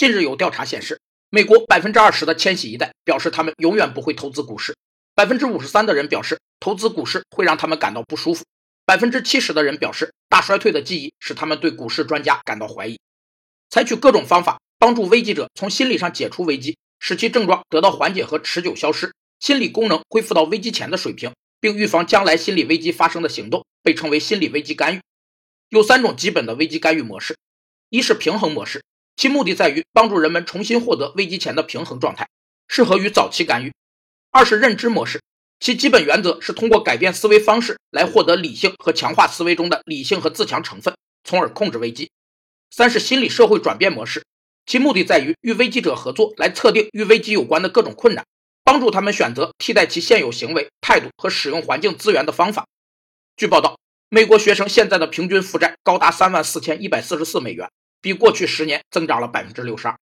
近日有调查显示，美国百分之二十的千禧一代表示他们永远不会投资股市，百分之五十三的人表示投资股市会让他们感到不舒服，百分之七十的人表示大衰退的记忆使他们对股市专家感到怀疑。采取各种方法帮助危机者从心理上解除危机，使其症状得到缓解和持久消失，心理功能恢复到危机前的水平，并预防将来心理危机发生的行动，被称为心理危机干预。有三种基本的危机干预模式：一是平衡模式，其目的在于帮助人们重新获得危机前的平衡状态，适合于早期干预；二是认知模式，其基本原则是通过改变思维方式来获得理性和强化思维中的理性和自强成分，从而控制危机；三是心理社会转变模式，其目的在于与危机者合作，来测定与危机有关的各种困难，帮助他们选择替代其现有行为、态度和使用环境资源的方法。据报道。美国学生现在的平均负债高达三万四千一百四十四美元，比过去十年增长了百分之六十二。